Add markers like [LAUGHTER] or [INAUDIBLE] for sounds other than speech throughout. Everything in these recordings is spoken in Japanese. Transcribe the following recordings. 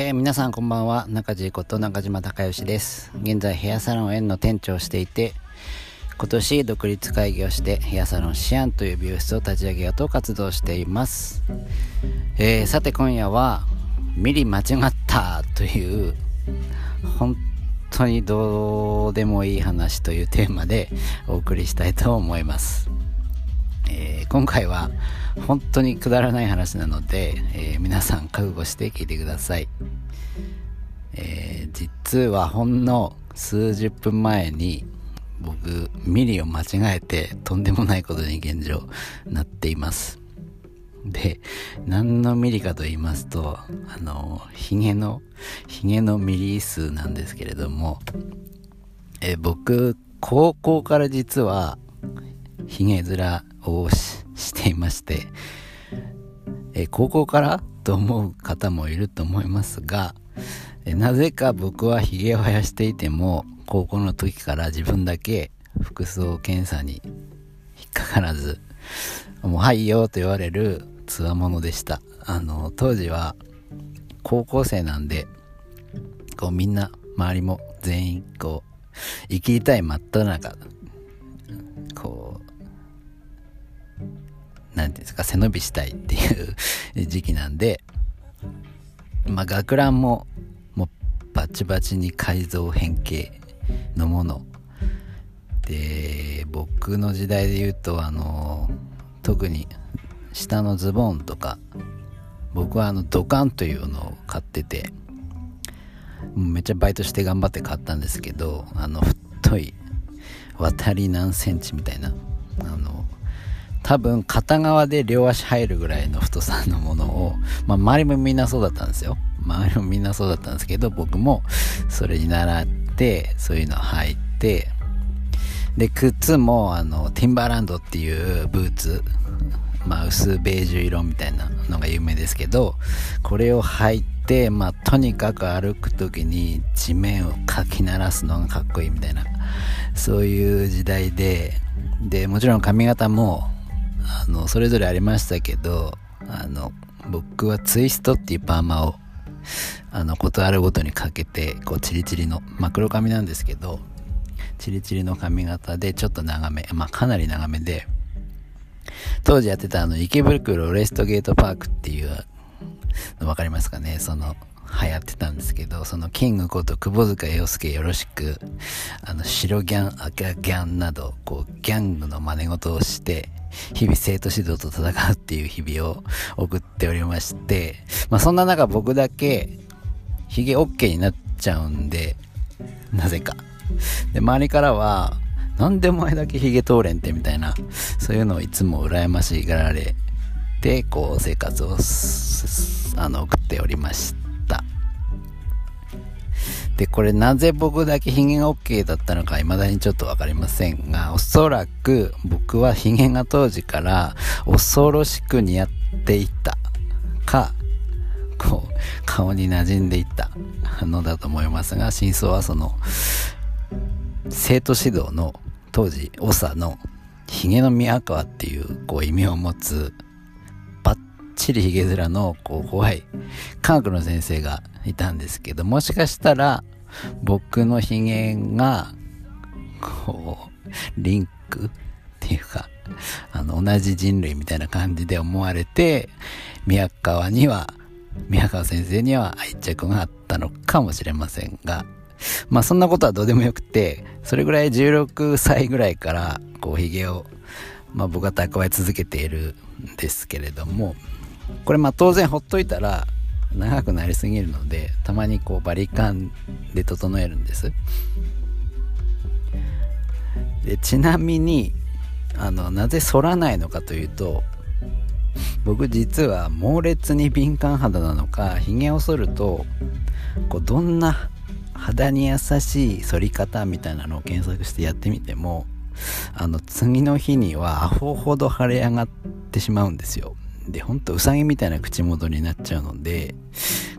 えー、皆さんこんばんは。中地こと中島孝義です。現在ヘアサロン園の店長をしていて今年独立会議をしてヘアサロンシアンという美容室を立ち上げようと活動しています、えー、さて今夜はミリ間違ったという本当にどうでもいい話というテーマでお送りしたいと思います。えー、今回は本当にくだらない話なので、えー、皆さん覚悟して聞いてください、えー、実はほんの数十分前に僕ミリを間違えてとんでもないことに現状なっています。で何のミリかと言いますとあのヒゲのヒゲのミリ数なんですけれどもえ僕高校から実はヒゲ面をしていまして、え高校からと思う方もいると思いますが、えなぜか僕はヒゲを生やしていても高校の時から自分だけ服装検査に引っかからずもうはいよと言われるつわものでした。あの当時は高校生なんでこうみんな周りも全員こう生きりたい真っ只中こうんていうんですか、背伸びしたいっていう [LAUGHS] 時期なんで、まあ、学ランも、もう、バチバチに改造変形のもの。で、僕の時代で言うと、あの、特に、下のズボンとか、僕はあの、ドカンというのを買ってて、めっちゃバイトして頑張って買ったんですけど、あの、太い、渡り何センチみたいな、あの、多分片側で両足入るぐらいの太さのものを、まあ、周りもみんなそうだったんですよ。周りもみんなそうだったんですけど僕もそれに習ってそういうの履いてで靴もあのティンバーランドっていうブーツまあ薄ベージュ色みたいなのが有名ですけどこれを履いてまあとにかく歩く時に地面をかき鳴らすのがかっこいいみたいな。そういう時代ででもちろん髪型もあの、それぞれありましたけど、あの、僕はツイストっていうパーマを、あの、ことあるごとにかけて、こう、チリチリの、まあ、黒髪なんですけど、チリチリの髪型で、ちょっと長め、まあ、かなり長めで、当時やってたあの、池袋レストゲートパークっていうの分かりますかね？その、流行ってたんですけど、そのキングこと窪塚洋介よろしく、あの、白ギャン、赤ギャンなど、こう、ギャングの真似事をして、日々生徒指導と戦うっていう日々を送っておりまして、まあそんな中僕だけ、ヒゲ OK になっちゃうんで、なぜか。で、周りからは、なんでお前だけヒゲ通れんってみたいな、そういうのをいつも羨ましがられて、こう生活を、あの、送っておりました。で、これなぜ僕だけヒゲが OK だったのか未だにちょっとわかりませんが、おそらく僕はヒゲが当時から恐ろしく似合っていたか、こう、顔に馴染んでいったのだと思いますが、真相はその、生徒指導の当時、長のヒゲの宮川っていうこう意味を持つッチリヒゲ面のこう怖い。科学の先生がいたんですけど、もしかしたら僕のヒゲが、こう、リンクっていうか、あの、同じ人類みたいな感じで思われて、宮川には、宮川先生には愛着があったのかもしれませんが、まあそんなことはどうでもよくて、それぐらい16歳ぐらいから、こう、髭を、まあ僕は蓄え続けているんですけれども、これまあ当然ほっといたら、長くなりすぎるのでたまにこうバリカンで整えるんです。でちなみにあのなぜ反らないのかというと僕実は猛烈に敏感肌なのかひげを剃るとこうどんな肌に優しい反り方みたいなのを検索してやってみてもあの次の日にはアホほど腫れ上がってしまうんですよ。で、ほんとうさぎみたいな口元になっちゃうので、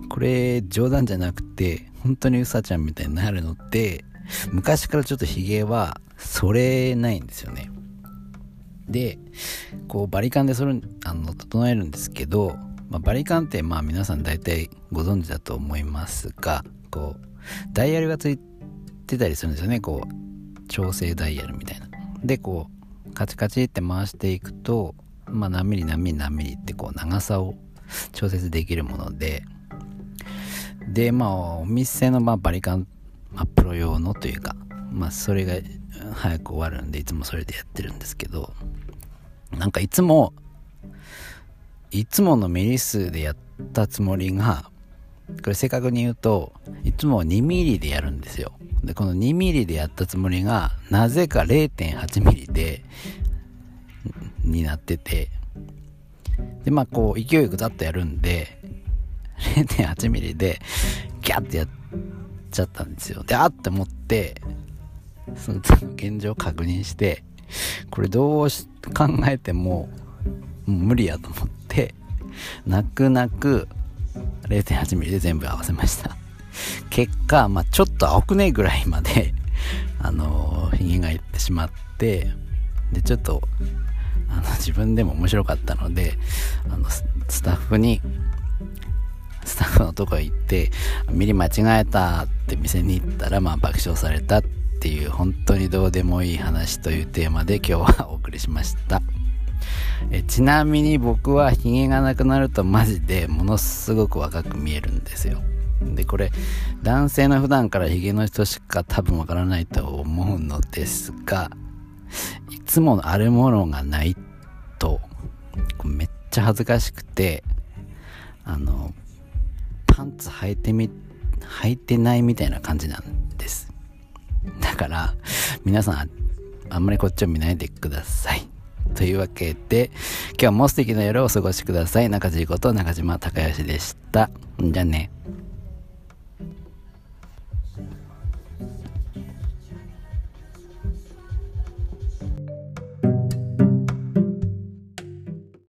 これ冗談じゃなくて、本当にうさちゃんみたいになるのって、昔からちょっとヒゲは剃れないんですよね。で、こうバリカンでそれ、あの、整えるんですけど、まあ、バリカンってまあ皆さん大体ご存知だと思いますがこうダイヤルがついてたりするんですよねこう調整ダイヤルみたいなでこうカチカチって回していくとまあ何ミリ何ミリ何ミリってこう長さを調節できるもので。でまあお店のまあバリカン、まあ、プロ用のというかまあそれが早く終わるんでいつもそれでやってるんですけどなんかいつもいつものミリ数でやったつもりがこれ正確に言うといつも2ミリでやるんですよ。でこの2ミリでやったつもりがなぜか0.8ミリでになってて。でまあこう勢いよくざっとやるんで0.8ミリでギャッてやっちゃったんですよ。であって思ってその現状確認してこれどう考えてももう無理やと思って泣く泣く 0.8mm で全部合わせました。結果、まあ、ちょっと青くねえぐらいまであのひげがいってしまってでちょっとあの自分でも面白かったのであのスタッフにスタッフのとこへ行ってミリ間違えたって店に行ったらまあ爆笑されたっていう本当にどうでもいい話というテーマで今日はお送りしました。えちなみに僕はヒゲがなくなるとマジでものすごく若く見えるんですよ。でこれ男性の普段からヒゲの人しか多分わからないと思うのですがつもあるものがないとめっちゃ恥ずかしくてあのパンツ履いてみ履いてないみたいな感じなんです。だから皆さんあんまりこっちを見ないでください。というわけで今日も素敵な夜をお過ごしください。中地こと中島孝義でした。じゃあね。